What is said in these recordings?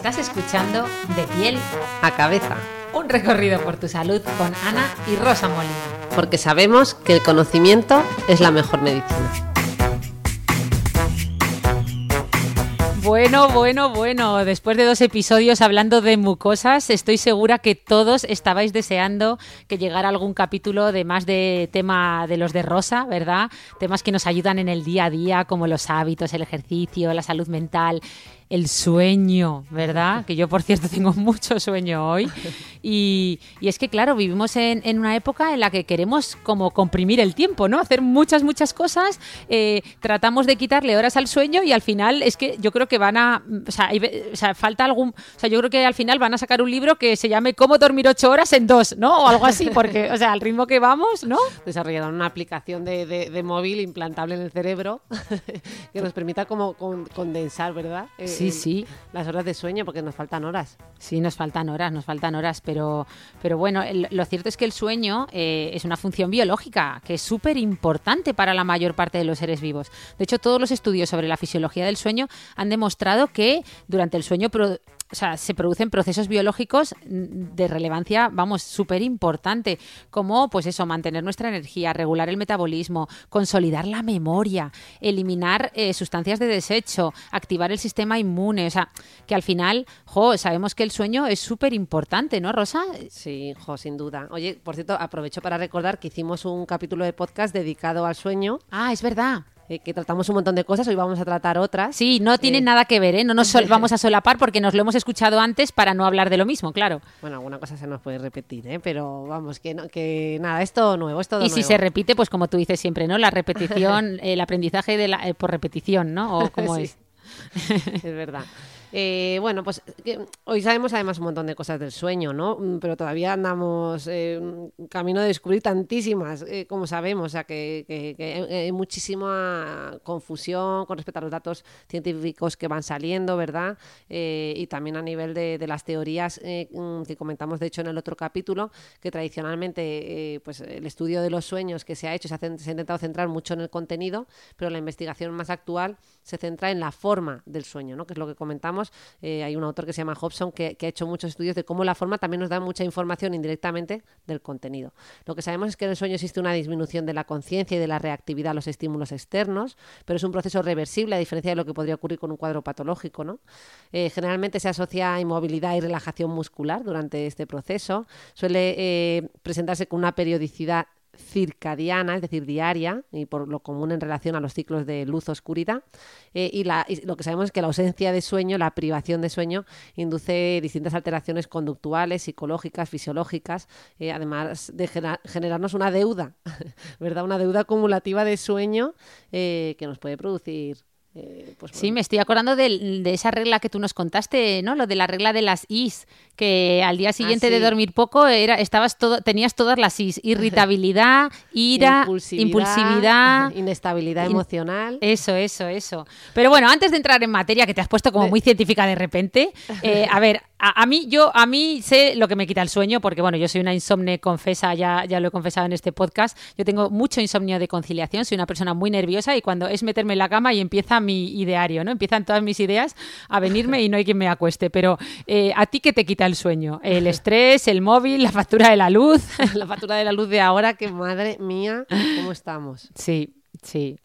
estás escuchando De piel a cabeza, un recorrido por tu salud con Ana y Rosa Molina. porque sabemos que el conocimiento es la mejor medicina. Bueno, bueno, bueno, después de dos episodios hablando de mucosas, estoy segura que todos estabais deseando que llegara algún capítulo de más de tema de los de Rosa, ¿verdad? Temas que nos ayudan en el día a día, como los hábitos, el ejercicio, la salud mental, el sueño, ¿verdad? Que yo, por cierto, tengo mucho sueño hoy. Y, y es que, claro, vivimos en, en una época en la que queremos como comprimir el tiempo, ¿no? Hacer muchas, muchas cosas, eh, tratamos de quitarle horas al sueño y al final es que yo creo que van a, o sea, hay o sea, falta algún, o sea, yo creo que al final van a sacar un libro que se llame Cómo dormir ocho horas en dos, ¿no? O algo así, porque, o sea, al ritmo que vamos, ¿no? Desarrollaron una aplicación de, de- de móvil implantable en el cerebro que nos permita como con- condensar, ¿verdad? Eh, Sí, el- sí. Las horas de sueño, porque nos faltan horas. Sí, nos faltan horas, nos faltan horas, pero, pero bueno, el- lo cierto es que el sueño eh, es una función biológica que es súper importante para la mayor parte de los seres vivos. De hecho, todos los estudios sobre la fisiología del sueño han demostrado que durante el sueño pro- o sea, se producen procesos biológicos de relevancia, vamos, súper importante, como pues eso, mantener nuestra energía, regular el metabolismo, consolidar la memoria, eliminar eh, sustancias de desecho, activar el sistema inmune, o sea, que al final, jo, sabemos que el sueño es súper importante, ¿no, Rosa? Sí, jo, sin duda. Oye, por cierto, aprovecho para recordar que hicimos un capítulo de podcast dedicado al sueño, Ah, es verdad. Eh, que tratamos un montón de cosas, hoy vamos a tratar otras. Sí, no tiene Eh, nada que ver, ¿eh? No nos sol- vamos a solapar porque nos lo hemos escuchado antes para no hablar de lo mismo, claro. Bueno, alguna cosa se nos puede repetir, ¿eh? pero vamos, que, no, que nada, es todo nuevo, es todo Y si se repite, pues como tú dices siempre, ¿no? La repetición, el aprendizaje de la- eh, por repetición, ¿no? O cómo Sí. es. es verdad. Eh, bueno, pues que hoy sabemos además un montón de cosas del sueño, ¿no? Mm, Pero todavía andamos eh, camino de descubrir tantísimas, eh, como sabemos, o sea que, que- que hay- muchísima confusión con respecto a los datos científicos que van saliendo, ¿verdad? Eh, y también a nivel de, las teorías mm, que comentamos, de hecho, en el otro capítulo, que tradicionalmente pues el estudio de los sueños que se ha hecho se ha, se ha intentado centrar mucho en el contenido, pero la investigación más actual se centra en la forma del sueño, ¿no? que es lo que comentamos. Eh, hay un autor que se llama Hobson que, ha hecho muchos estudios de cómo la forma también nos da mucha información indirectamente del contenido. Lo que sabemos es que en el sueño existe una disminución de la conciencia y de la reactividad a los estímulos externos, pero es un proceso reversible a diferencia de lo que podría ocurrir con un cuadro patológico. ¿no? Eh, generalmente se asocia a inmovilidad y relajación muscular durante este proceso. Suele eh, presentarse con una periodicidad circadiana, es decir, diaria, y por lo común en relación a los ciclos de luz-oscuridad. Eh, y, lo que sabemos es que la ausencia de sueño, la privación de sueño, induce distintas alteraciones conductuales, psicológicas, fisiológicas, eh, además de generarnos una deuda, ¿verdad? Una deuda acumulativa de sueño eh, que nos puede producir. Eh, pues, Sí, me estoy acordando del- de, esa regla que tú nos contaste, ¿no? Lo de la regla de las Is, que al día siguiente de Ah, sí. dormir poco era, estabas todo, tenías todas las Is, irritabilidad, ira, impulsividad, inestabilidad in- emocional. Eso, eso, eso. Pero bueno, antes de entrar en materia, que te has puesto como muy científica de repente, eh, a ver, a, a mí yo a mí sé lo que me quita el sueño, porque bueno, yo soy una insomne confesa, ya, ya lo he confesado en este podcast. Yo tengo mucho insomnio de conciliación, soy una persona muy nerviosa y cuando es meterme en la cama y empieza mi ideario, ¿no? Empiezan todas mis ideas a venirme y no hay quien me acueste. Pero eh, ¿a ti qué te quita el sueño? El estrés, el móvil, la factura de la luz. la factura de la luz de ahora, que madre mía, ¿cómo estamos? Sí, sí.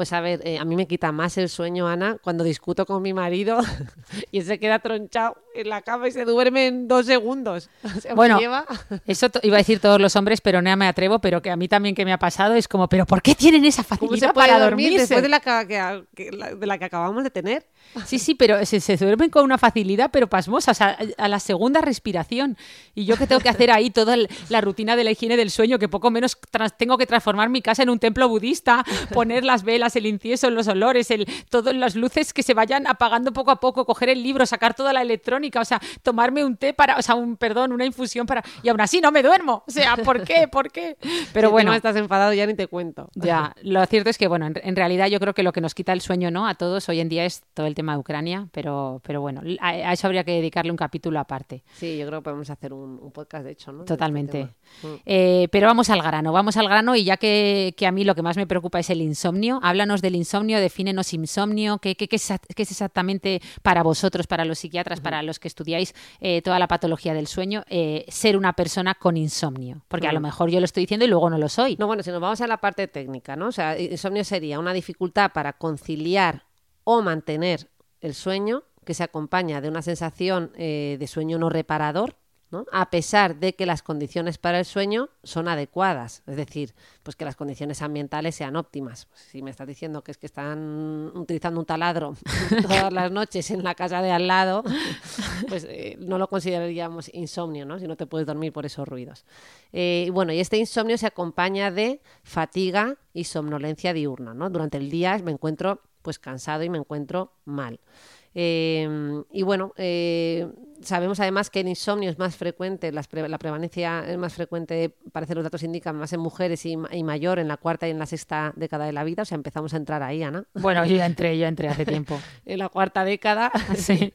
Pues a ver, eh, a mí me quita más el sueño, Ana, cuando discuto con mi marido y él se queda tronchado en la cama y se duerme en dos segundos. O sea, me Bueno, lleva- Eso iba a decir todos los hombres, pero no me atrevo, pero que a mí también que me ha pasado es como, pero ¿por qué tienen esa ¿cómo facilidad para dormir dormirse? después de la, que, que- la- de la que acabamos de tener? Sí, sí, pero se, se duermen con una facilidad, pero pasmosa, o sea, a la segunda respiración. Y yo que tengo que hacer ahí toda el- la rutina de la higiene del sueño, que poco menos tengo que transformar mi casa en un templo budista, poner las velas el incienso, los olores, el, todas las luces que se vayan apagando poco a poco, coger el libro, sacar toda la electrónica, o sea, tomarme un té para, o sea, un, perdón, una infusión para, y aún así no me duermo, o sea, ¿por qué? ¿Por qué? Pero bueno. No estás enfadado ya ni te cuento. Ya, lo cierto es que, bueno, en, realidad yo creo que lo que nos quita el sueño, ¿no? A todos hoy en día es todo el tema de Ucrania, pero, pero bueno, a, eso habría que dedicarle un capítulo aparte. Sí, yo creo que podemos hacer un, podcast, de hecho, ¿no? Este Totalmente. Mm. Eh, pero vamos al grano, vamos al grano y ya que, que, a mí lo que más me preocupa es el insomnio, háblanos del insomnio, defínenos insomnio, ¿qué, qué, qué, es, exactamente para vosotros, para los psiquiatras, para los que estudiáis eh, toda la patología del sueño, eh, ser una persona con insomnio? Porque a lo mejor yo lo estoy diciendo y luego no lo soy. No, bueno, si nos vamos a la parte técnica, ¿no? O sea, insomnio sería una dificultad para conciliar o mantener el sueño que se acompaña de una sensación eh, de sueño no reparador, a pesar de que las condiciones para el sueño son adecuadas, es decir, pues que las condiciones ambientales sean óptimas. Si me estás diciendo que es que están utilizando un taladro todas las noches en la casa de al lado, pues eh, no lo consideraríamos insomnio, ¿no? si no te puedes dormir por esos ruidos. Eh, y bueno, y este insomnio se acompaña de fatiga y somnolencia diurna. ¿no? Durante el día me encuentro pues cansado y me encuentro mal. Em, y bueno, eh, sabemos además que el insomnio es más frecuente, la, prevalencia es más frecuente, parece los datos indican, más en mujeres y, mayor en la cuarta y en la sexta década de la vida. O sea, empezamos a entrar ahí, Ana. Bueno, yo ya entré, yo entré hace tiempo. en la cuarta década. sí.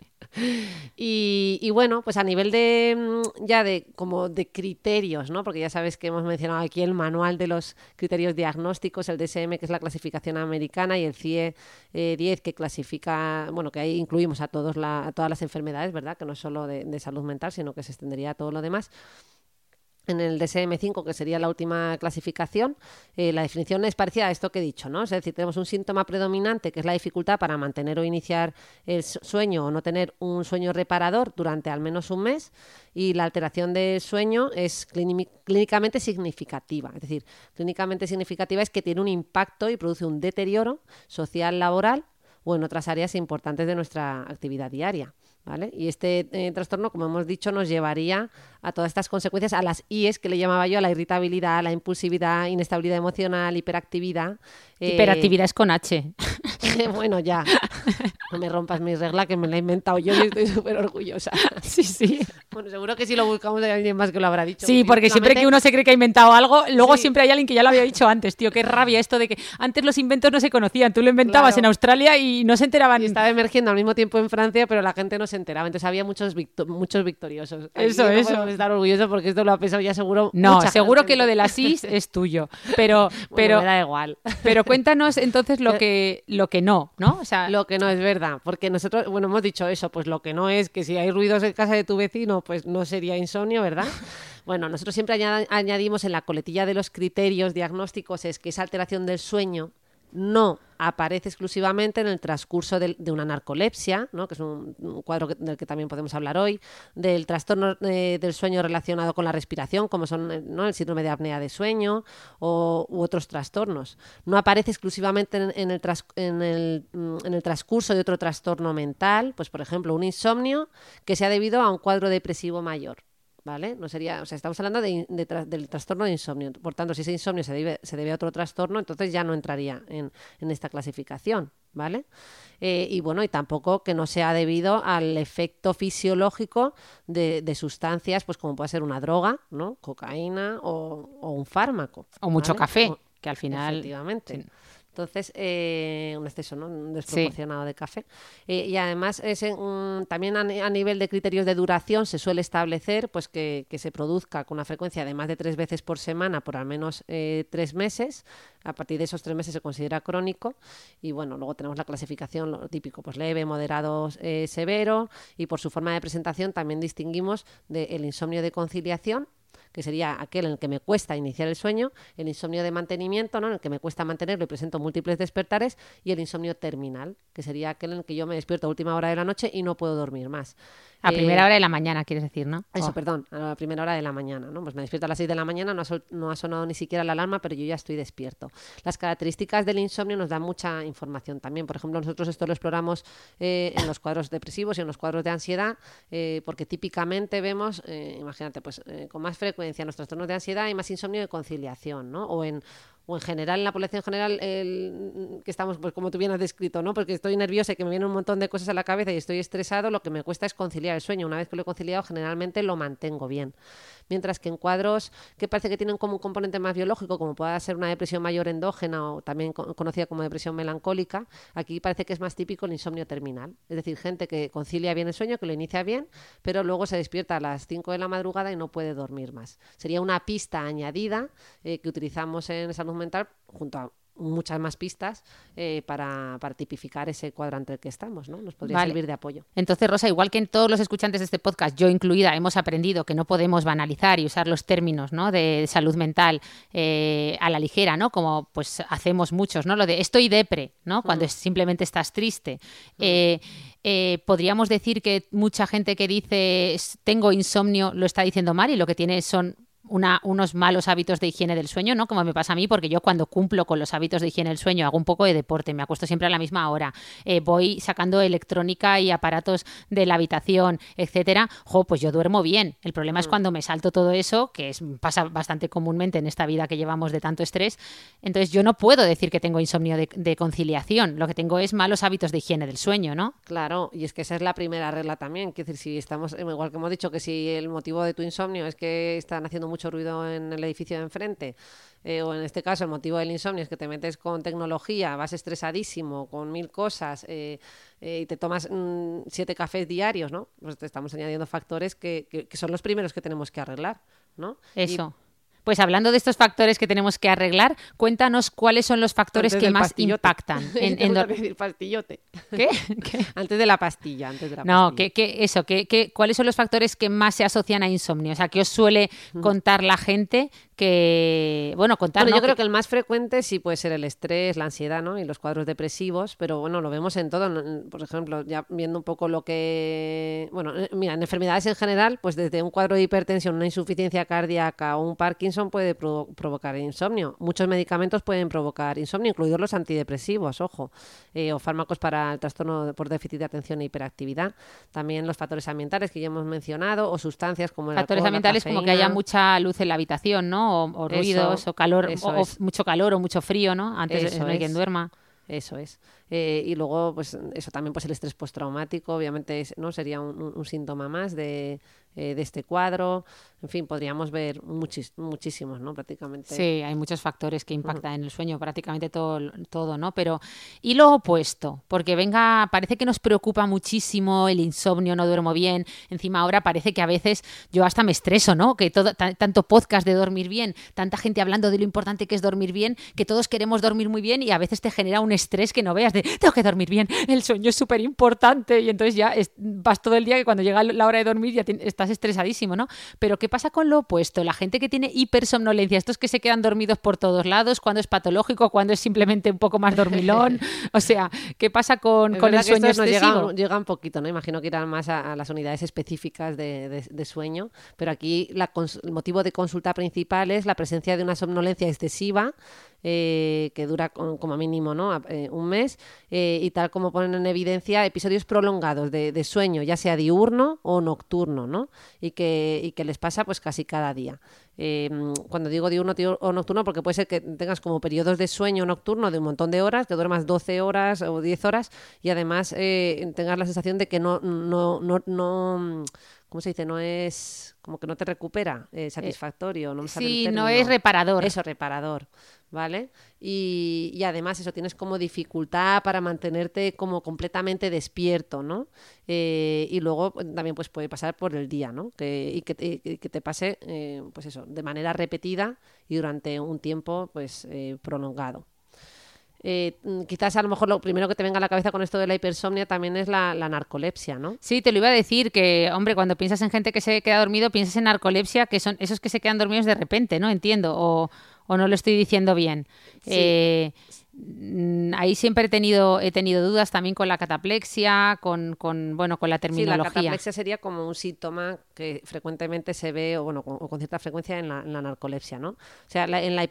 Y, bueno, pues a nivel de mm, ya de como de criterios, ¿no? Porque ya sabes que hemos mencionado aquí el manual de los criterios diagnósticos, el DSM, que es la clasificación americana, y el CIE 10, eh, que clasifica, bueno, que ahí incluimos a todos la, a todas las enfermedades, ¿verdad? Que no es solo de, salud mental, sino que se extendería a todo lo demás en el DSM-5, que sería la última clasificación, eh, la definición es parecida a esto que he dicho, ¿no? Es decir, tenemos un síntoma predominante que es la dificultad para mantener o iniciar el sueño o no tener un sueño reparador durante al menos un mes y la alteración del sueño es clínicamente significativa. Es decir, clínicamente significativa es que tiene un impacto y produce un deterioro social, laboral o en otras áreas importantes de nuestra actividad diaria. Y este eh, trastorno, como hemos dicho, nos llevaría a todas estas consecuencias, a las IES que le llamaba yo, a la irritabilidad, la impulsividad, inestabilidad emocional, hiperactividad. Eh, hiperactividad es con H. bueno, ya. No me rompas mi regla, que me la he inventado yo y estoy súper orgullosa. Sí, sí. Bueno, seguro que si lo buscamos hay alguien más que lo habrá dicho. Sí, porque siempre que uno se cree que ha inventado algo, luego siempre hay alguien que ya lo había dicho antes, tío. Qué rabia esto de que antes los inventos no se conocían. Tú lo inventabas en Australia y no se enteraban. Y estaba emergiendo al mismo tiempo en Francia, pero la gente no se enteraba. Entonces había muchos, muchos victoriosos. Eso, eso. Estar orgulloso porque esto lo ha pensado ya seguro. No, seguro que lo de la SIS es tuyo. Pero, pero me da igual. Pero cuéntanos entonces lo que, lo que no, ¿no? O sea, lo que no es verdad. Porque nosotros, bueno, hemos dicho eso, pues lo que no es que si hay ruidos en casa de tu vecino, pues no sería insomnio, ¿verdad? Bueno, nosotros siempre añadimos en la coletilla de los criterios diagnósticos es que esa alteración del sueño no aparece exclusivamente en el transcurso de, una narcolepsia, ¿no? que es un, cuadro del que también podemos hablar hoy, del trastorno eh, del sueño relacionado con la respiración, como son eh, el síndrome de apnea de sueño o, u otros trastornos. No aparece exclusivamente en, mm, el transcurso de otro trastorno mental, pues por ejemplo un insomnio que sea debido a un cuadro depresivo mayor. ¿Vale? No sería, o sea, estamos hablando de, del trastorno de insomnio. Por tanto, si ese insomnio se debe, se debe a otro trastorno, entonces ya no entraría en, esta clasificación, ¿vale? Eh, y bueno, y tampoco que no sea debido al efecto fisiológico de, sustancias, pues como puede ser una droga, ¿no? Cocaína o, un fármaco. O mucho café, que al final... Efectivamente. Entonces, eh, un exceso ¿no? desproporcionado de café. Eh, y además, es también a, nivel de criterios de duración se suele establecer pues que, se produzca con una frecuencia de más de tres veces por semana por al menos eh, tres meses. A partir de esos tres meses se considera crónico. Y bueno, luego tenemos la clasificación, lo típico, pues leve, moderado, severo. Y por su forma de presentación también distinguimos del insomnio de conciliación que sería aquel en el que me cuesta iniciar el sueño, el insomnio de mantenimiento, ¿no? en el que me cuesta mantenerlo y presento múltiples despertares, y el insomnio terminal, que sería aquel en el que yo me despierto a última hora de la noche y no puedo dormir más. A primera eh, hora de la mañana, quieres decir, ¿no? Eso, oh. perdón, a la primera hora de la mañana, ¿no? Pues me despierto a las 6 de la mañana, no ha, no ha, sonado ni siquiera la alarma, pero yo ya estoy despierto. Las características del insomnio nos dan mucha información también. Por ejemplo, nosotros esto lo exploramos eh, en los cuadros depresivos y en los cuadros de ansiedad, eh, porque típicamente vemos, imagínate, pues con más frecuencia en los trastornos de ansiedad hay más insomnio de conciliación, ¿no? O en o en general, en la población general, el, que estamos, pues como tú bien has descrito, ¿no? Porque estoy nerviosa y que me vienen un montón de cosas a la cabeza y estoy estresado, lo que me cuesta es conciliar el sueño. Una vez que lo he conciliado, generalmente lo mantengo bien. Mientras que en cuadros que parece que tienen como un componente más biológico, como pueda ser una depresión mayor endógena o también conocida como depresión melancólica, aquí parece que es más típico el insomnio terminal. Es decir, gente que concilia bien el sueño, que lo inicia bien, pero luego se despierta a las 5 de la madrugada y no puede dormir más. Sería una pista añadida eh, que utilizamos en salud mental junto a muchas más pistas eh, para, tipificar ese cuadrante en el que estamos, ¿no? Nos podría servir de apoyo. Entonces, Rosa, igual que en todos los escuchantes de este podcast, yo incluida, hemos aprendido que no podemos banalizar y usar los términos ¿no? de salud mental eh, a la ligera, ¿no? Como pues hacemos muchos, ¿no? Lo de estoy depre, ¿no? Cuando simplemente estás triste. Eh, podríamos decir que mucha gente que dice tengo insomnio lo está diciendo mal y lo que tiene son unos malos hábitos de higiene del sueño, ¿no? Como me pasa a mí, porque yo cuando cumplo con los hábitos de higiene del sueño hago un poco de deporte, me acuesto siempre a la misma hora, eh, voy sacando electrónica y aparatos de la habitación, etcétera, jo, pues yo duermo bien. El problema es mm. cuando me salto todo eso, que es, pasa bastante comúnmente en esta vida que llevamos de tanto estrés. Entonces yo no puedo decir que tengo insomnio de, de conciliación, lo que tengo es malos hábitos de higiene del sueño, ¿no? Claro, y es que esa es la primera regla también, que decir, si estamos, igual que hemos dicho, que si el motivo de tu insomnio es que están haciendo mucho ruido en el edificio de enfrente, eh, o en este caso el motivo del insomnio es que te metes con tecnología, vas estresadísimo, con mil cosas, eh, eh, y te tomas mm, siete cafés diarios, ¿no? Pues te estamos añadiendo factores que, que, son los primeros que tenemos que arreglar, ¿no? Eso. Pues hablando de estos factores que tenemos que arreglar, cuéntanos cuáles son los factores que más impactan. En, en decir pastillote. ¿Qué? Antes de la pastilla. Antes de la no, ¿qué, eso, ¿qué, cuáles son los factores que más se asocian a insomnio? O sea, ¿qué os suele contar la gente que, bueno, contar... yo creo que el más frecuente sí puede ser el estrés, la ansiedad, ¿no? Y los cuadros depresivos, pero bueno, lo vemos en todo. Por ejemplo, ya viendo un poco lo que... Bueno, eh, mira, en enfermedades en general, pues desde un cuadro de hipertensión, una insuficiencia cardíaca o un Parkinson puede provocar insomnio. Muchos medicamentos pueden provocar insomnio, incluidos los antidepresivos, ojo, eh, o fármacos para el trastorno por déficit de atención e hiperactividad. También los factores ambientales que ya hemos mencionado, o sustancias como el Factores ambientales como que haya mucha luz en la habitación, ¿no? O, ruidos, o calor, o, mucho calor o mucho frío, ¿no? Antes de que duerma. Eso es. Eh, y luego, pues eso también, pues el estrés postraumático, obviamente, no sería un síntoma más de, eh, de este cuadro. En fin, podríamos ver muchísimos, ¿no? Prácticamente. Sí, hay muchos factores que impactan en el sueño, prácticamente todo, todo, ¿no? Pero, y lo opuesto, porque venga, parece que nos preocupa muchísimo el insomnio, no duermo bien. Encima ahora parece que a veces yo hasta me estreso, ¿no? Que todo, tanto podcast de dormir bien, tanta gente hablando de lo importante que es dormir bien, que todos queremos dormir muy bien y a veces te genera un estrés que no veas de tengo que dormir bien, el sueño es súper importante y entonces ya vas todo el día que cuando llega la hora de dormir ya estás estresadísimo, ¿no? Pero ¿qué pasa con lo opuesto? La gente que tiene hipersomnolencia, estos que se quedan dormidos por todos lados, cuando es patológico, cuando es simplemente un poco más dormilón, o sea, ¿qué pasa con, con el sueño excesivo? Llega, un poquito, ¿no? Imagino que irán más a, las unidades específicas de, sueño, pero aquí el motivo de consulta principal es la presencia de una somnolencia excesiva eh, que dura como mínimo ¿no? Eh, un mes, eh, y tal como ponen en evidencia, episodios prolongados de, sueño, ya sea diurno o nocturno, ¿no? y, que, y que les pasa pues casi cada día. cuando digo diurno o nocturno, porque puede ser que tengas como periodos de sueño nocturno de un montón de horas, que duermas 12 horas o 10 horas, y además tengas la sensación de que no, no, no, no ¿cómo se dice? No es como que no te recupera satisfactorio. No sí, no es reparador. Eso, reparador. ¿Vale? Y, además eso, tienes como dificultad para mantenerte como completamente despierto, ¿no? Eh, y luego pues, también pues puede pasar por el día, ¿no? Que, y, que te, pase, eh, pues eso, de manera repetida y durante un tiempo, pues, eh, prolongado. quizás a lo mejor lo primero que te venga a la cabeza con esto de la hipersomnia también es la, la, narcolepsia, ¿no? Sí, te lo iba a decir, que, hombre, cuando piensas en gente que se queda dormido, piensas en narcolepsia, que son esos que se quedan dormidos de repente, ¿no? Entiendo. O no lo estoy diciendo bien. Eh, ahí siempre he tenido, he tenido dudas también con la cataplexia, con, con bueno, con la terminología. la cataplexia sería como un síntoma que frecuentemente se ve, o bueno, con, cierta frecuencia en la, narcolepsia, ¿no? O sea, en, la en, la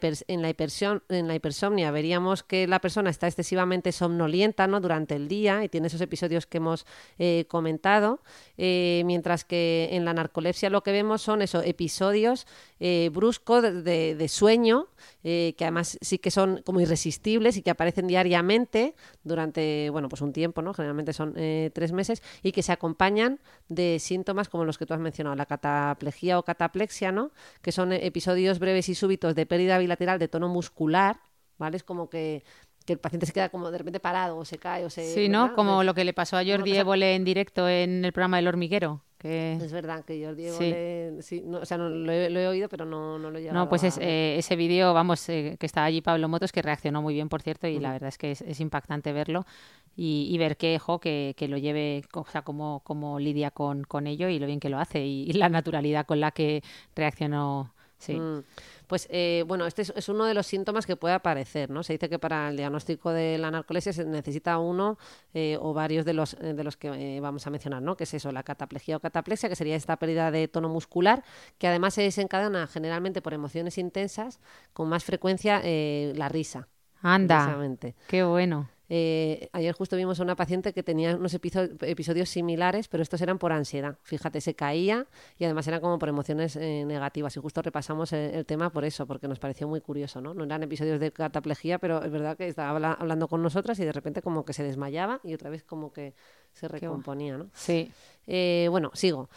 en la hipersomnia veríamos que la persona está excesivamente somnolienta, ¿no? Durante el día y tiene esos episodios que hemos eh, comentado, eh, mientras que en la narcolepsia lo que vemos son esos episodios eh, bruscos de, de, sueño eh, que además sí que son como irresistibles y que aparecen diariamente durante, bueno, pues un tiempo, ¿no? Generalmente son eh, tres meses y que se acompañan de síntomas como los que tú has mencionado, la cataplejía o cataplexia, ¿no? Que son episodios breves y súbitos de pérdida bilateral de tono muscular, ¿vale? Es como que que el paciente se queda como de repente parado o se cae o se... Sí, ¿no? Como lo que le pasó a Jordi Évole en directo en el programa del hormiguero. Es verdad que Jordi Évole... Sí. no, o sea, no, lo, he, oído, pero no, no lo he llegado No, pues es, eh, ese vídeo, vamos, eh, que está allí Pablo Motos, que reaccionó muy bien, por cierto, y la verdad es que es, impactante verlo y, ver que, jo, que, que, lo lleve, o sea, cómo, cómo lidia con, con ello y lo bien que lo hace y, la naturalidad con la que reaccionó. Sí. Mm. Pues eh, bueno, este es, uno de los síntomas que puede aparecer, ¿no? Se dice que para el diagnóstico de la narcolepsia se necesita uno eh, o varios de los, eh, de los que vamos a mencionar, ¿no? Que es eso, la cataplejía o cataplexia, que sería esta pérdida de tono muscular, que además se desencadena generalmente por emociones intensas, con más frecuencia la risa. Anda, qué bueno. Eh, ayer justo vimos a una paciente que tenía unos episodios similares, pero estos eran por ansiedad. Fíjate, se caía y además eran como por emociones eh, negativas. Y justo repasamos el, tema por eso, porque nos pareció muy curioso, ¿no? No eran episodios de cataplejía, pero es verdad que estaba hablando con nosotras y de repente como que se desmayaba y otra vez como que se recomponía, ¿no? Sí. Eh, bueno, sigo.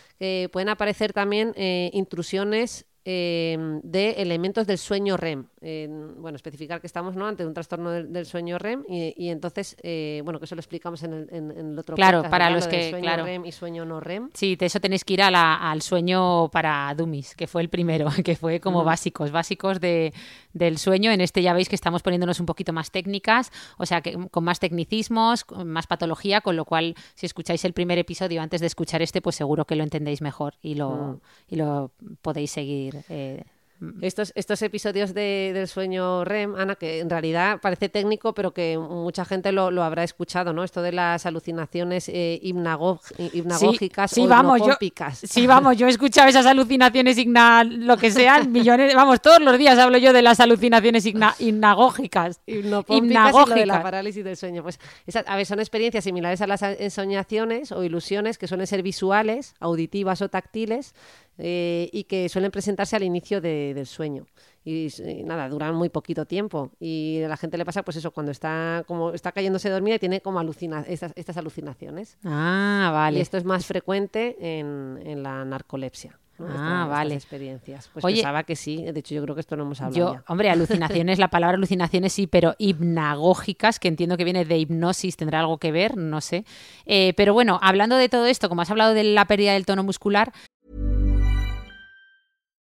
pueden aparecer también intrusiones de elementos del sueño REM. Bueno, especificar que estamos ¿no? ante un trastorno del, sueño REM y, entonces, eh, bueno, que eso lo explicamos en el, en, otro Claro, para los que... Sueño claro. REM y sueño no REM. Sí, de eso tenéis que ir al sueño para dummies, que fue el primero, que fue como básicos, básicos de, del sueño. En este ya veis que estamos poniéndonos un poquito más técnicas, o sea, que con más tecnicismos, con más patología, con lo cual, si escucháis el primer episodio antes de escuchar este, pues seguro que lo entendéis mejor y lo, y lo podéis seguir eh, estos, estos episodios de, del sueño REM, Ana, que en realidad parece técnico, pero que mucha gente lo, lo habrá escuchado, ¿no? Esto de las alucinaciones eh, hipnagógicas sí, vamos, yo, sí, vamos, yo he escuchado esas alucinaciones hipna, lo que sean, millones, vamos, todos los días hablo yo de las alucinaciones hipnagógicas. Y de la parálisis del sueño. Pues, a ver, son experiencias similares a las ensoñaciones o ilusiones que suelen ser visuales, auditivas o táctiles, eh, y que suelen presentarse al inicio del sueño. Y, nada, duran muy poquito tiempo. Y a la gente le pasa, pues eso, cuando está como está cayéndose dormida y tiene como alucina estas, estas alucinaciones. Ah, vale. Y esto es más frecuente en, en la narcolepsia. Ah, vale. experiencias. Pues pensaba que sí. De hecho, yo creo que esto no hemos hablado. Yo, hombre, alucinaciones, la palabra alucinaciones sí, pero hipnagógicas, que entiendo que viene de hipnosis, tendrá algo que ver, no sé. Eh, pero bueno, hablando de todo esto, como has hablado de la pérdida del tono muscular,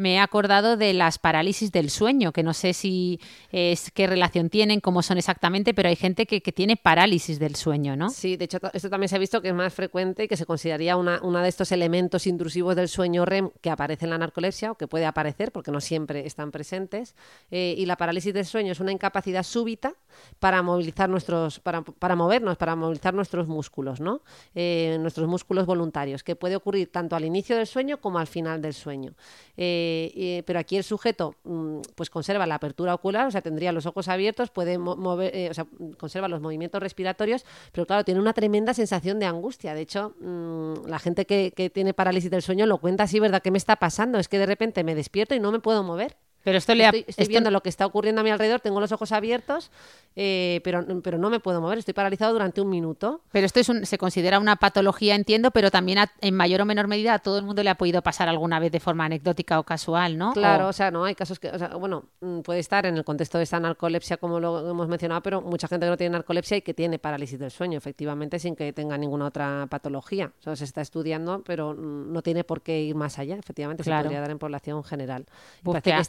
Me he acordado de las parálisis del sueño, que no sé si es qué relación tienen, cómo son exactamente, pero hay gente que, tiene parálisis del sueño, ¿no? Sí, de hecho, esto también se ha visto que es más frecuente y que se consideraría una, uno de estos elementos intrusivos del sueño REM que aparece en la narcolepsia o que puede aparecer porque no siempre están presentes. Eh, y la parálisis del sueño es una incapacidad súbita para movilizar nuestros, para, para movernos, para movilizar nuestros músculos, ¿no? Eh, nuestros músculos voluntarios, que puede ocurrir tanto al inicio del sueño como al final del sueño. Eh, Eh, eh, pero aquí el sujeto mm, pues conserva la apertura ocular, o sea, tendría los ojos abiertos, puede mo- mover, eh, o sea, conserva los movimientos respiratorios, pero claro, tiene una tremenda sensación de angustia. De hecho, mm, la gente que, que tiene parálisis del sueño lo cuenta así, ¿verdad? ¿Qué me está pasando? Es que de repente me despierto y no me puedo mover. Pero esto le ha- Estoy, estoy esto- viendo lo que está ocurriendo a mi alrededor, tengo los ojos abiertos, eh, pero, pero no me puedo mover, estoy paralizado durante un minuto. Pero esto es un- se considera una patología, entiendo, pero también a- en mayor o menor medida a todo el mundo le ha podido pasar alguna vez de forma anecdótica o casual, ¿no? Claro, O- o sea, no hay casos que, o sea, bueno, mm, puede estar en el contexto de esta narcolepsia como lo hemos mencionado, pero mucha gente que no tiene narcolepsia y que tiene parálisis del sueño, efectivamente, sin que tenga ninguna otra patología. O sea, se está estudiando, pero mm, no tiene por qué ir más allá, efectivamente, Claro. se podría dar en población general. Y Pues parece que ha-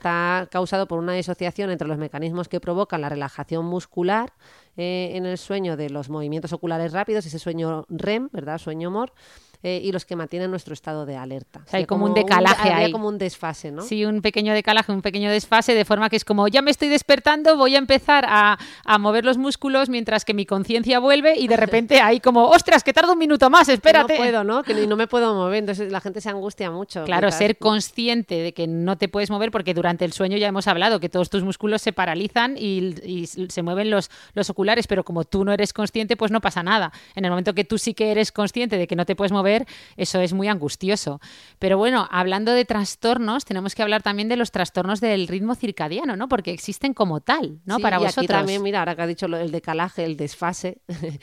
causado por una disociación entre los mecanismos que provocan la relajación muscular eh, en el sueño de los movimientos oculares rápidos, ese sueño REM, ¿verdad? Sueño MOR, eh, y los que mantienen nuestro estado de alerta. sea, hay como un decalaje habría ahí. como un desfase, ¿no? Sí, un pequeño decalaje, un pequeño desfase, de forma que es como, ya me estoy despertando, voy a empezar a, a mover los músculos mientras que mi conciencia vuelve y de repente hay como, ostras, que tarda un minuto más, Que espérate. No puedo, ¿no? Que no me puedo mover. Entonces la gente se angustia mucho. Claro, Mientras- ser consciente de que no te puedes mover porque durante el sueño ya hemos hablado que todos tus músculos se paralizan y, y se mueven los, los oculares, pero como tú no eres consciente, pues no pasa nada. En el momento que tú sí que eres consciente de que no te puedes mover, eso es muy angustioso. Pero bueno, hablando de trastornos, tenemos que hablar también de los trastornos del ritmo circadiano, ¿no? Porque existen como tal, ¿no? Sí, Para y vosotros. Aquí también, mira, ahora que has dicho lo- el decalaje, el desfase,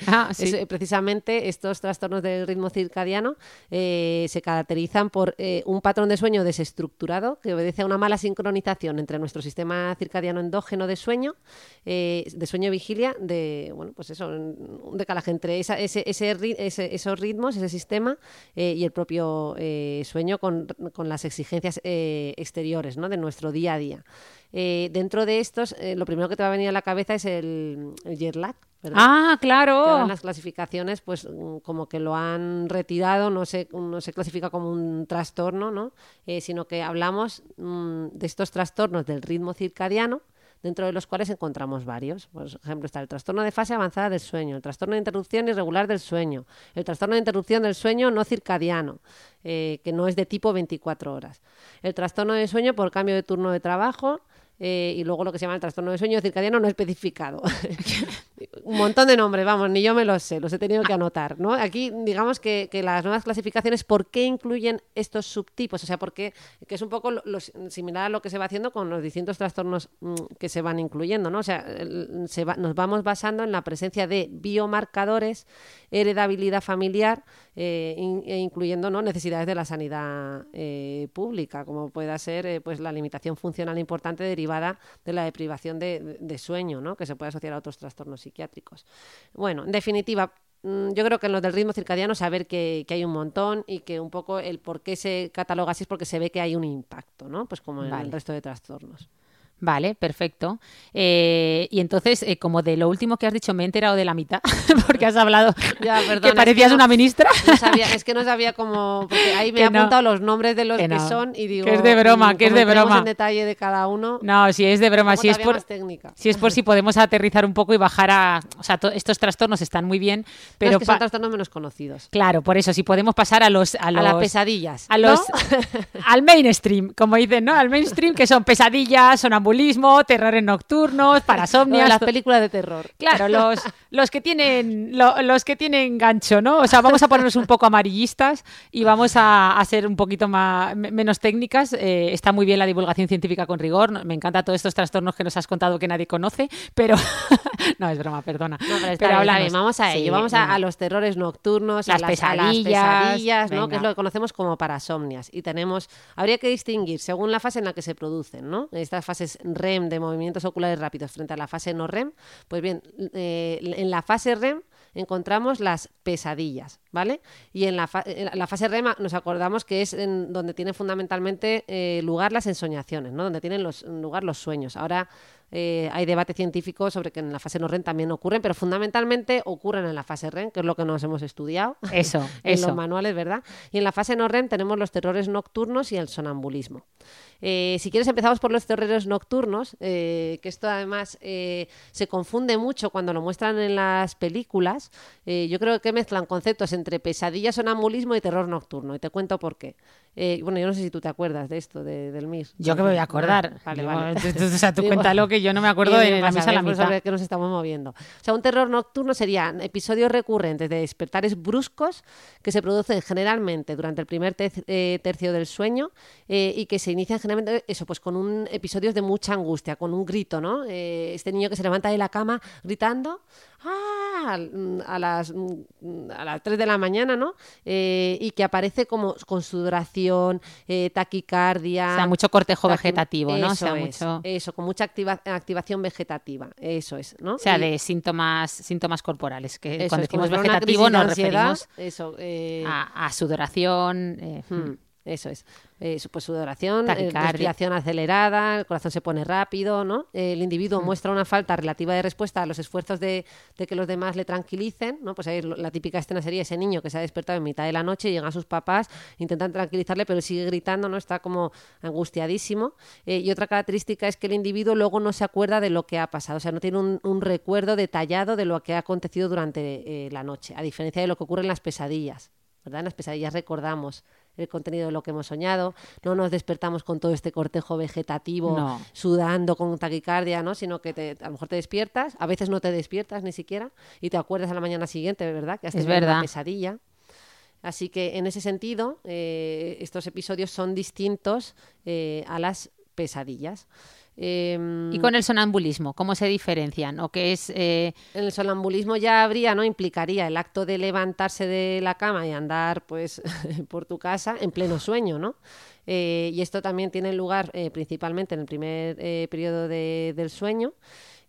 Ah, sí. es, eh, precisamente estos trastornos del ritmo circadiano eh, se caracterizan por eh, un patrón de sueño desestructurado que obedece a una mala sincronización entre nuestro sistema circadiano endógeno de sueño, eh, de sueño-vigilia, de, bueno, pues eso, un decalaje entre esa- ese, ese ese- esos ritmos, ese sistema eh, y el propio eh, sueño con, con las exigencias eh, exteriores ¿no? de nuestro día a día. Dentro de estos, lo primero que te va a venir a la cabeza es el, el jet lag. ¿verdad? Ah, que ahora claro. en las clasificaciones, pues mm, como que lo han retirado, no se, no se clasifica como un trastorno, ¿no? Sino que hablamos mm, de estos trastornos del ritmo circadiano, dentro de los cuales encontramos varios. Por ejemplo, está el trastorno de fase avanzada del sueño, el trastorno de interrupción irregular del sueño, el trastorno de interrupción del sueño no circadiano, eh, que no es de tipo 24 horas, el trastorno de sueño por cambio de turno de trabajo, eh, y luego lo que se llama el trastorno de sueño circadiano no especificado. Un montón de nombres, vamos, ni yo me los sé, los he tenido que anotar, ¿no? Aquí, digamos que, que las nuevas clasificaciones, ¿por qué incluyen estos subtipos? O sea, porque que es un poco lo- lo similar a lo que se va haciendo con los distintos trastornos mm, que se van incluyendo, ¿no? O sea, se va- nos vamos basando en la presencia de biomarcadores, heredabilidad familiar, eh, in- e incluyendo ¿no? necesidades de la sanidad eh, pública, como pueda ser eh, pues la limitación funcional importante derivada de la deprivación de, sueño, ¿no? que se puede asociar a otros trastornos psiquiátricos. Bueno, en definitiva, mm, yo creo que en los del ritmo circadiano saber que, que hay un montón y que un poco el por qué se cataloga así es porque se ve que hay un impacto, ¿no? Pues como en Vale. el resto de trastornos. Vale, perfecto. Eh, y entonces, eh, como de lo último que has dicho, me he enterado de la mitad, porque has hablado Ya, que es parecías que no- una ministra. No sabía, es que no sabía cómo. Porque ahí me he no. apuntado los nombres de los Que son y digo. Que es de broma, mm, que es de broma. en detalle de cada uno. No, si es de broma, si es por, si es por si podemos aterrizar un poco y bajar a... O sea, to- estos trastornos están muy bien, No, pero... es que son trastornos menos conocidos. Claro, por eso, si podemos pasar a los... A, A los, las pesadillas. a los al mainstream, como dicen, ¿no? Al mainstream, que son pesadillas, sonambulismo, terrores nocturnos, parasomnias. las películas de terror. Claro, los, los que tienen lo- los que tienen gancho, ¿no? O sea, vamos a ponernos un poco amarillistas y vamos a, a ser un poquito más me- menos técnicas. Eh, está muy bien la divulgación científica con rigor. Me encanta todos estos trastornos que nos has contado que nadie conoce, pero no es broma, perdona. No, pero Pero bien, Vamos a ello. Sí, vamos a, los terrores nocturnos, Las a, las, a las pesadillas, pesadillas, ¿no? que es lo que conocemos como parasomnias. Y tenemos, habría que distinguir según la fase en la que se producen, ¿no? Estas fases REM de movimientos oculares rápidos frente a la fase no REM. Pues bien, eh, en la fase REM encontramos las pesadillas, ¿vale? Y en la, fa- en la fase REM nos acordamos que es en donde tienen fundamentalmente eh, lugar las ensoñaciones, ¿no? Donde tienen lugar los sueños. Ahora eh, hay debate científico sobre que en la fase no REM también ocurren, pero fundamentalmente ocurren en la fase REM, que es lo que nos hemos estudiado Eso, en eso. los manuales, ¿verdad? Y en la fase no REM tenemos los terrores nocturnos y el sonambulismo. Eh, si quieres empezamos por los terrores nocturnos, eh, que esto además eh, se confunde mucho cuando lo muestran en las películas. Yo creo que mezclan conceptos entre pesadilla, sonambulismo y terror nocturno, y te cuento por qué. Eh, bueno, yo no sé si tú te acuerdas de esto, de, del MIR. Yo que me voy a acordar. Ah, vale, Yo- vale. O sea, tú Digo- cuéntalo que yo no me acuerdo de la mesa a la pues, mitad. sobre qué nos estamos moviendo. O sea, un terror nocturno serían episodios recurrentes de despertares bruscos que se producen generalmente durante el primer eh, tercio del sueño eh, y que se inician generalmente eso, pues con un episodios de mucha angustia, con un grito, ¿no? Eh, este niño que se levanta de la cama gritando ¡Ah! mm, a las mm, a las 3 de la mañana, ¿no? Eh, y que aparece como con sudoración, eh, taquicardia, O sea, mucho cortejo vegetativo, ¿no? O Eso sea, es, mucho... eso, con mucha activa- activación vegetativa, eso es, ¿no? O sea, Y de síntomas, síntomas corporales, que eso cuando es, decimos vegetativo nos ansiedad, referimos eso, eh, a, a sudoración. eh, hmm, eso es. Eh, pues sudoración, eh, respiración acelerada, el corazón se pone rápido, ¿no? El individuo muestra una falta relativa de respuesta a los esfuerzos de, de que los demás le tranquilicen, ¿no? Pues ahí la típica escena sería ese niño que se ha despertado en mitad de la noche, llegan sus papás, intentan tranquilizarle, pero sigue gritando, ¿no? Está como angustiadísimo. Eh, y otra característica es que el individuo luego no se acuerda de lo que ha pasado, o sea, no tiene un, un recuerdo detallado de lo que ha acontecido durante eh, la noche, a diferencia de lo que ocurre en las pesadillas. ¿verdad? En las pesadillas recordamos el contenido de lo que hemos soñado, no nos despertamos con todo este cortejo vegetativo, No. sudando con taquicardia, ¿no? sino que te- a lo mejor te despiertas, a veces no te despiertas ni siquiera y te acuerdas a la mañana siguiente, ¿verdad? Que has Es tenido una verdad. pesadilla. Así que en ese sentido, eh, estos episodios son distintos eh, a las pesadillas. Em, Y con el sonambulismo, ¿cómo se diferencian? ¿O qué es...? eh, en el sonambulismo ya habría, ¿no? Implicaría el acto de levantarse de la cama y andar, pues, por tu casa en pleno sueño, ¿no? Eh, y esto también tiene lugar eh, principalmente en el primer eh, periodo de- del sueño.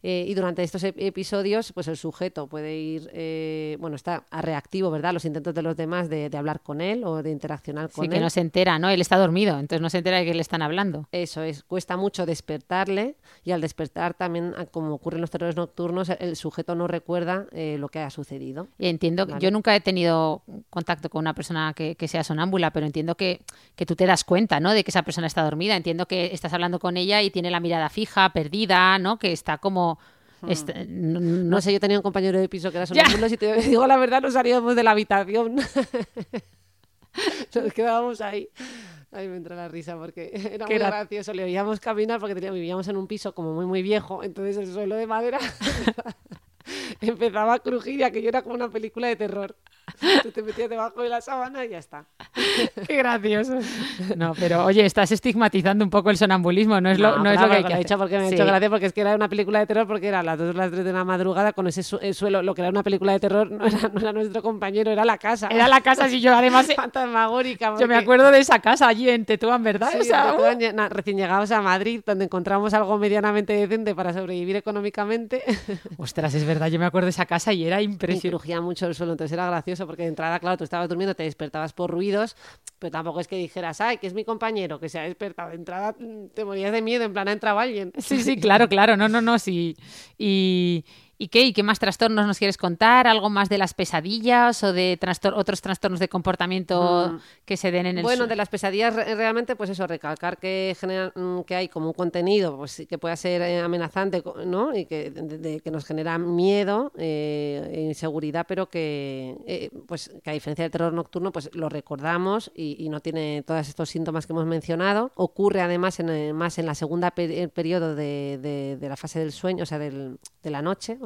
Eh, y durante estos ep- episodios, pues el sujeto puede ir, eh, bueno, está a reactivo, ¿verdad? Los intentos de los demás de, de hablar con él o de interaccionar con sí, él. que no se entera, ¿no? Él está dormido, entonces no se entera de que le están hablando. Eso es, cuesta mucho despertarle y al despertar también, a- como ocurre en los terrores nocturnos, el sujeto no recuerda eh, lo que ha sucedido. Y entiendo, que Vale. yo nunca he tenido contacto con una persona que, que sea sonámbula, pero entiendo que, que tú te das cuenta, ¿no? De que esa persona está dormida. Entiendo que estás hablando con ella y tiene la mirada fija, perdida, ¿no? Que está como... est- no, sé, yo tenía un compañero de piso que era sonámbulo, si te digo la verdad, no salíamos de la habitación. Nos quedábamos ahí. Ay, me entra la risa porque era muy gra- gracioso. Le oíamos caminar porque teníamos, vivíamos en un piso como muy, muy viejo, entonces el suelo de madera empezaba a crujir y aquello era como una película de terror. Tú te metías debajo de la sábana y ya está. Qué gracioso. No, pero oye, estás estigmatizando un poco el sonambulismo, no es lo, no, es lo que hay lo que he hacer. dicho porque me ha Sí. hecho gracia porque es que era una película de terror porque era a las 2 o las 3 de la madrugada con ese su- el suelo. Lo que era una película de terror no era, no era nuestro compañero, era la casa. Era la casa, si yo además... eh, fantasmagórica. Yo me porque- acuerdo de esa casa allí en Tetuán, ¿verdad? Sí, O sea, uh, Tetuán, na- recién llegados a Madrid, donde encontramos algo medianamente decente para sobrevivir económicamente. Ostras, es verdad, yo me acuerdo de esa casa y era Y impresionante. crujía mucho el suelo, entonces era gracioso porque de entrada, claro, tú estabas durmiendo, te despertabas por ruidos, pero tampoco es que dijeras, ay, que es mi compañero, que se ha despertado. De entrada mm, te morías de miedo, en plan, ha entrado alguien. Sí, sí, claro, claro, no, no, no, sí. Y, ¿y qué? ¿Y qué más trastornos nos quieres contar? ¿Algo más de las pesadillas o de trastor- otros trastornos de comportamiento Mm. que se den en el Bueno, de las pesadillas re- realmente, pues eso, recalcar que, genera- mm, que hay como un contenido pues, que pueda ser eh, amenazante, ¿no? Y que, de- de- que nos genera miedo eh, e inseguridad, pero que, eh, pues, que a diferencia del terror nocturno, pues lo recordamos y, y no tiene todos estos síntomas que hemos mencionado. Ocurre además en, el- más en la segunda periodo de, de- de la fase del sueño, o sea, del- de la noche,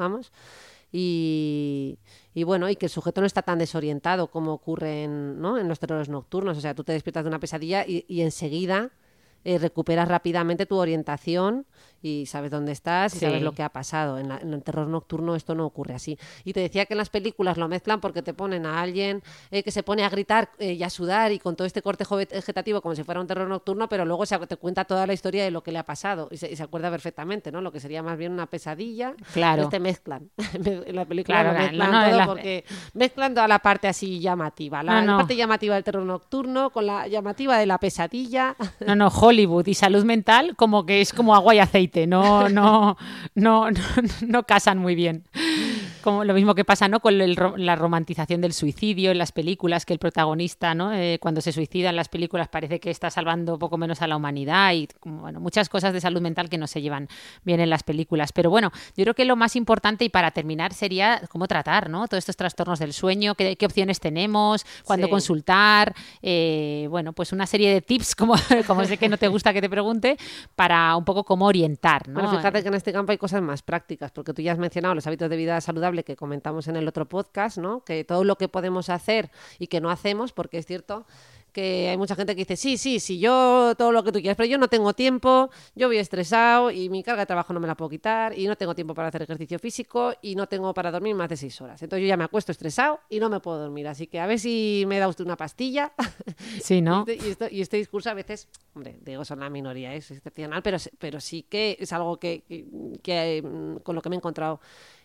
Y, y bueno, y que el sujeto no está tan desorientado como ocurre en, ¿no? en los terrores nocturnos. O sea, tú te despiertas de una pesadilla y, y enseguida eh, recuperas rápidamente tu orientación y sabes dónde estás y Sí. sabes lo que ha pasado. En, la- en el terror nocturno esto no ocurre así. Y te decía que en las películas lo mezclan porque te ponen a alguien eh, que se pone a gritar eh, y a sudar y con todo este cortejo vegetativo como si fuera un terror nocturno, pero luego se, te cuenta toda la historia de lo que le ha pasado y se, y se acuerda perfectamente, ¿no? Lo que sería más bien una pesadilla. Claro. Este mezclan. en la película Claro, lo no, mezclan no, en todo la- porque mezclan toda la parte así llamativa. La, No, no. la parte llamativa del terror nocturno con la llamativa de la pesadilla. No, no, Hollywood y salud mental como que es como agua y aceite, no, no, no, no, no casan muy bien. Como lo mismo que pasa ¿no? con la romantización del suicidio en las películas, que el protagonista, ¿no? Eh, cuando se suicida en las películas parece que está salvando poco menos a la humanidad y bueno, muchas cosas de salud mental que no se llevan bien en las películas. Pero bueno, yo creo que lo más importante y para terminar sería cómo tratar ¿no? todos estos trastornos del sueño, qué, opciones tenemos, cuándo consultar, eh, bueno, pues una serie de tips, como, como sé que no te gusta que te pregunte, para un poco cómo orientar. ¿no? Bueno, fíjate que en este campo hay cosas más prácticas, porque tú ya has mencionado los hábitos de vida que comentamos en el otro podcast, ¿no? Que todo lo que podemos hacer y que no hacemos, porque es cierto que hay mucha gente que dice, sí, sí, sí, yo todo lo que tú quieras, pero yo no tengo tiempo, yo voy estresado y mi carga de trabajo no me la puedo quitar y no tengo tiempo para hacer ejercicio físico y no tengo para dormir más de seis horas. Entonces yo ya me acuesto estresado y no me puedo dormir. Así que a ver si me da usted una pastilla. Sí, ¿no? y, este, y, este, discurso a veces, hombre, digo, son la minoría, es excepcional, pero, pero sí que es algo que, que, mm, con lo que me he encontrado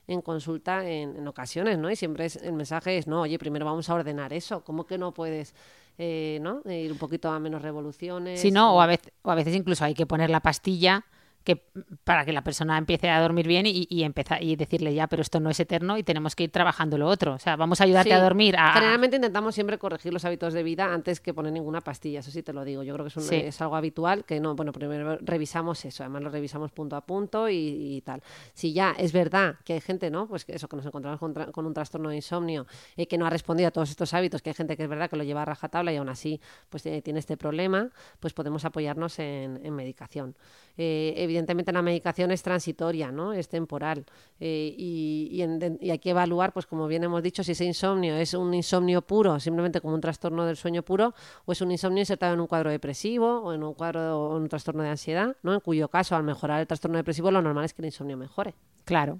en consulta en, en, ocasiones, ¿no? Y siempre es, el mensaje es, no, oye, primero vamos a ordenar eso, ¿cómo que no puedes eh, ¿no? ir un poquito a menos revoluciones. Sí, no, o a, veces, o a veces incluso hay que poner la pastilla que para que la persona empiece a dormir bien y, y, empezar, y decirle ya, pero esto no es eterno y tenemos que ir trabajando lo otro. O sea, vamos a ayudarte a dormir. Generalmente intentamos siempre corregir los hábitos de vida antes que poner ninguna pastilla, eso sí te lo digo. Yo creo que es, es algo habitual que no, bueno, primero revisamos eso, además lo revisamos punto a punto y, tal. Si ya es verdad que hay gente, ¿no? Pues que eso, que nos encontramos con, un trastorno de insomnio y que no ha respondido a todos estos hábitos, que hay gente que es verdad que lo lleva a rajatabla y aún así pues tiene, tiene este problema, pues podemos apoyarnos en, en medicación. Eh, evidentemente la medicación es transitoria, ¿no? es temporal eh, y, hay que evaluar, pues como bien hemos dicho, si ese insomnio es un insomnio puro, simplemente como un trastorno del sueño puro, o es un insomnio insertado en un cuadro depresivo o en un cuadro o en un trastorno de ansiedad, ¿no? en cuyo caso al mejorar el trastorno depresivo lo normal es que el insomnio mejore. Claro.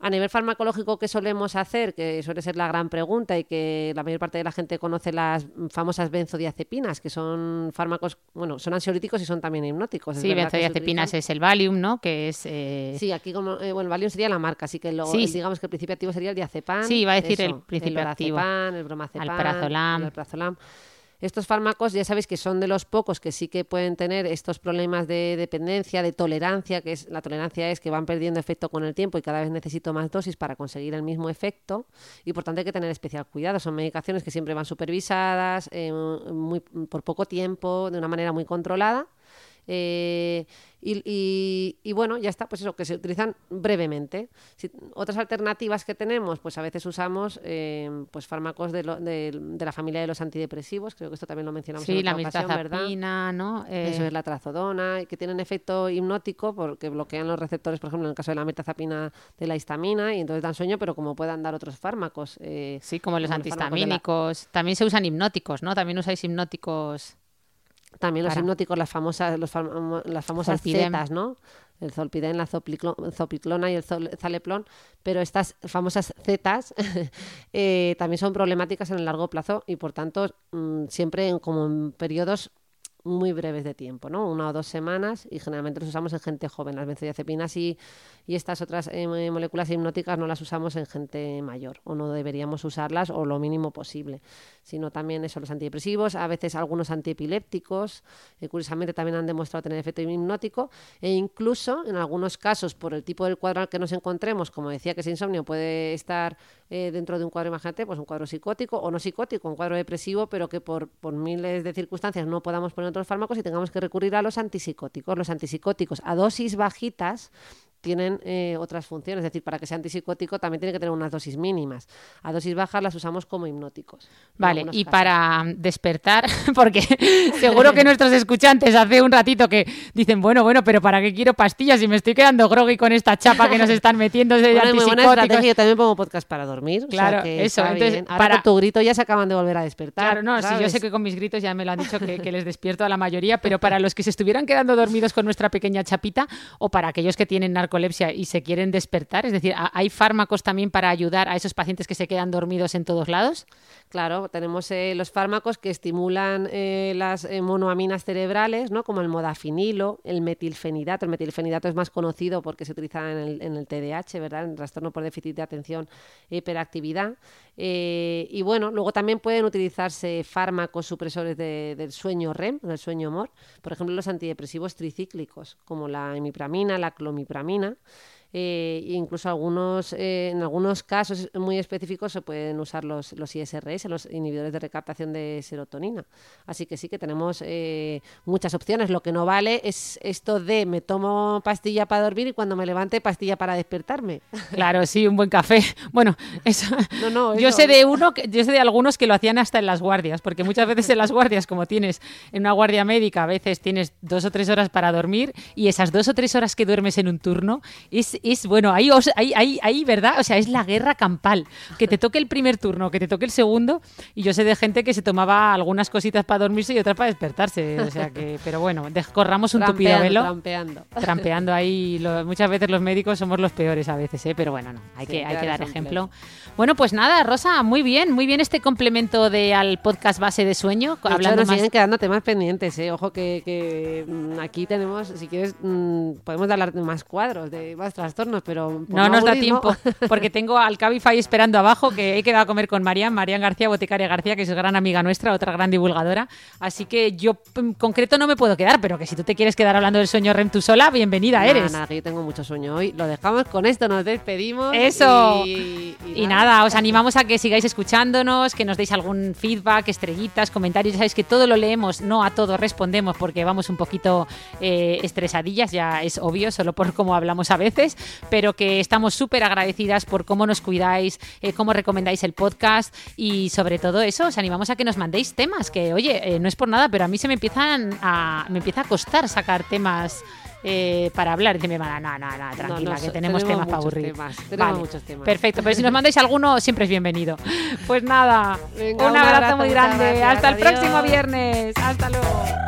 A nivel farmacológico, ¿qué solemos hacer? Que suele ser la gran pregunta y que la mayor parte de la gente conoce las famosas benzodiazepinas, que son fármacos, bueno, son ansiolíticos y son también hipnóticos. sí, benzodiazepinas es el Valium, ¿no? Que es... Eh, sí, aquí como, eh, bueno, el Valium sería la marca, así que luego, digamos que el principio activo sería el diazepam. Sí, va a decir el principio el activo. El bromazepam, el alprazolam. Estos fármacos ya sabéis que son de los pocos que sí que pueden tener estos problemas de dependencia, de tolerancia, que es la tolerancia es que van perdiendo efecto con el tiempo y cada vez necesito más dosis para conseguir el mismo efecto y por tanto hay que tener especial cuidado. Son medicaciones que siempre van supervisadas eh, muy, por poco tiempo, de una manera muy controlada eh, y, bueno, ya está, pues eso, que se utilizan brevemente. otras alternativas que tenemos, pues a veces usamos eh, pues fármacos de, de, la familia de los antidepresivos, creo que esto también lo mencionamos en otra la ocasión, ¿verdad? ¿no? Eso es la trazodona, que tienen efecto hipnótico porque bloquean los receptores, por ejemplo, en el caso de la metazapina de la histamina, y entonces dan sueño, pero como puedan dar otros fármacos. Eh, sí, como los antihistamínicos. También se usan hipnóticos, ¿no? También usáis hipnóticos también los hipnóticos, las famosas, los las famosas zetas, ¿no? El zolpidem, la zopiclona y el zaleplón, pero estas famosas zetas eh, también son problemáticas en el largo plazo y por tanto mm, siempre en, como en periodos muy breves de tiempo, ¿no? Una o dos semanas y generalmente los usamos en gente joven. Las benzodiazepinas y, y estas otras eh, moléculas hipnóticas no las usamos en gente mayor o no deberíamos usarlas o lo mínimo posible, sino también eso, los antidepresivos, a veces algunos antiepilépticos, eh, curiosamente también han demostrado tener efecto hipnótico e incluso en algunos casos por el tipo del cuadro al que nos encontremos, como decía que ese insomnio puede estar eh, dentro de un cuadro, imagínate, pues un cuadro psicótico o no psicótico, un cuadro depresivo, pero que por, por miles de circunstancias no podamos poner otros fármacos y tengamos que recurrir a los antipsicóticos. Los antipsicóticos a dosis bajitas tienen eh, otras funciones. Es decir, para que sea antipsicótico también tiene que tener unas dosis mínimas. A dosis bajas las usamos como hipnóticos. Vale, y para despertar, porque seguro que nuestros escuchantes hace un ratito que dicen, bueno, bueno, pero ¿para qué quiero pastillas si me estoy quedando groggy con esta chapa que nos están metiendo de bueno, muy buena estrategia. Yo también pongo podcast para dormir. Claro, eso. Entonces, para tu grito ya se acaban de volver a despertar. Claro, no, sí, yo sé que con mis gritos ya me lo han dicho que, que les despierto a la mayoría, pero para los que se estuvieran quedando dormidos con nuestra pequeña chapita o para aquellos que tienen narcolepsia y se quieren despertar? Es decir, ¿hay fármacos también para ayudar a esos pacientes que se quedan dormidos en todos lados? Claro, tenemos eh, los fármacos que estimulan eh, las eh, monoaminas cerebrales, ¿no? como el modafinilo, el metilfenidato. El metilfenidato es más conocido porque se utiliza en el, en ¿verdad? En trastorno por déficit de atención e hiperactividad. y bueno, luego también pueden utilizarse fármacos supresores del sueño REM, del sueño MOR, por ejemplo, los antidepresivos tricíclicos, como la imipramina, la clomipramina. China eh, incluso algunos, eh, en algunos casos muy específicos se pueden usar los, los ISRS, los inhibidores de recaptación de serotonina. Así que sí que tenemos eh, muchas opciones. Lo que no vale es esto de me tomo pastilla para dormir y cuando me levante pastilla para despertarme. Claro, sí, un buen café. Bueno, eso. No, no, yo sé de uno, que, yo sé de algunos que lo hacían hasta en las guardias, porque muchas veces en las guardias, como tienes en una guardia médica, a veces tienes dos o tres horas para dormir y esas dos o tres horas que duermes en un turno es, es bueno, ahí, ahí, ahí, ahí, ¿verdad? O sea, es la guerra campal. Que te toque el primer turno, que te toque el segundo. Y yo sé de gente que se tomaba algunas cositas para dormirse y otras para despertarse. O sea que, pero bueno, corramos un tupido velo. trampeando. Trampeando ahí, lo- muchas veces los médicos somos los peores a veces, ¿eh? pero bueno, no, hay, Sí, que, hay dar que dar ejemplo. Bueno, pues nada, Rosa, muy bien, muy bien este complemento de al podcast base de sueño, De hecho, hablando nos más. siguen quedando temas pendientes, ¿eh? Ojo que, que, mm, aquí tenemos, si quieres, mm, podemos hablar de más cuadros, de más trastornos, pero... No nos da tiempo, porque tengo al Cabify esperando abajo, que he quedado a comer con Marian, Marian García, boticaria García, que es gran amiga nuestra, otra gran divulgadora. Así que yo en concreto no me puedo quedar, pero que si tú te quieres quedar hablando del sueño REM tú sola, bienvenida Nada, eres. nada, que yo tengo mucho sueño hoy. Lo dejamos con esto, nos despedimos. Eso. Y, Y nada, os animamos a que sigáis escuchándonos, que nos deis algún feedback, estrellitas, comentarios. Ya sabéis que todo lo leemos, no a todo respondemos porque vamos un poquito eh, estresadillas, ya es obvio, solo por cómo hablamos a veces, pero que estamos súper agradecidas por cómo nos cuidáis, eh, cómo recomendáis el podcast y sobre todo eso, os animamos a que nos mandéis temas, que oye, eh, no es por nada, pero a mí se me empiezan a, me empieza a costar sacar temas. eh, para hablar, y no, no, no, tranquila, no, que tenemos, tenemos temas para aburrir. temas, tenemos muchos temas. Perfecto, pero si nos mandáis alguno, siempre es bienvenido. Pues nada, Venga, un un abrazo, muy grande. gracias, Hasta el adiós. próximo viernes. Hasta luego.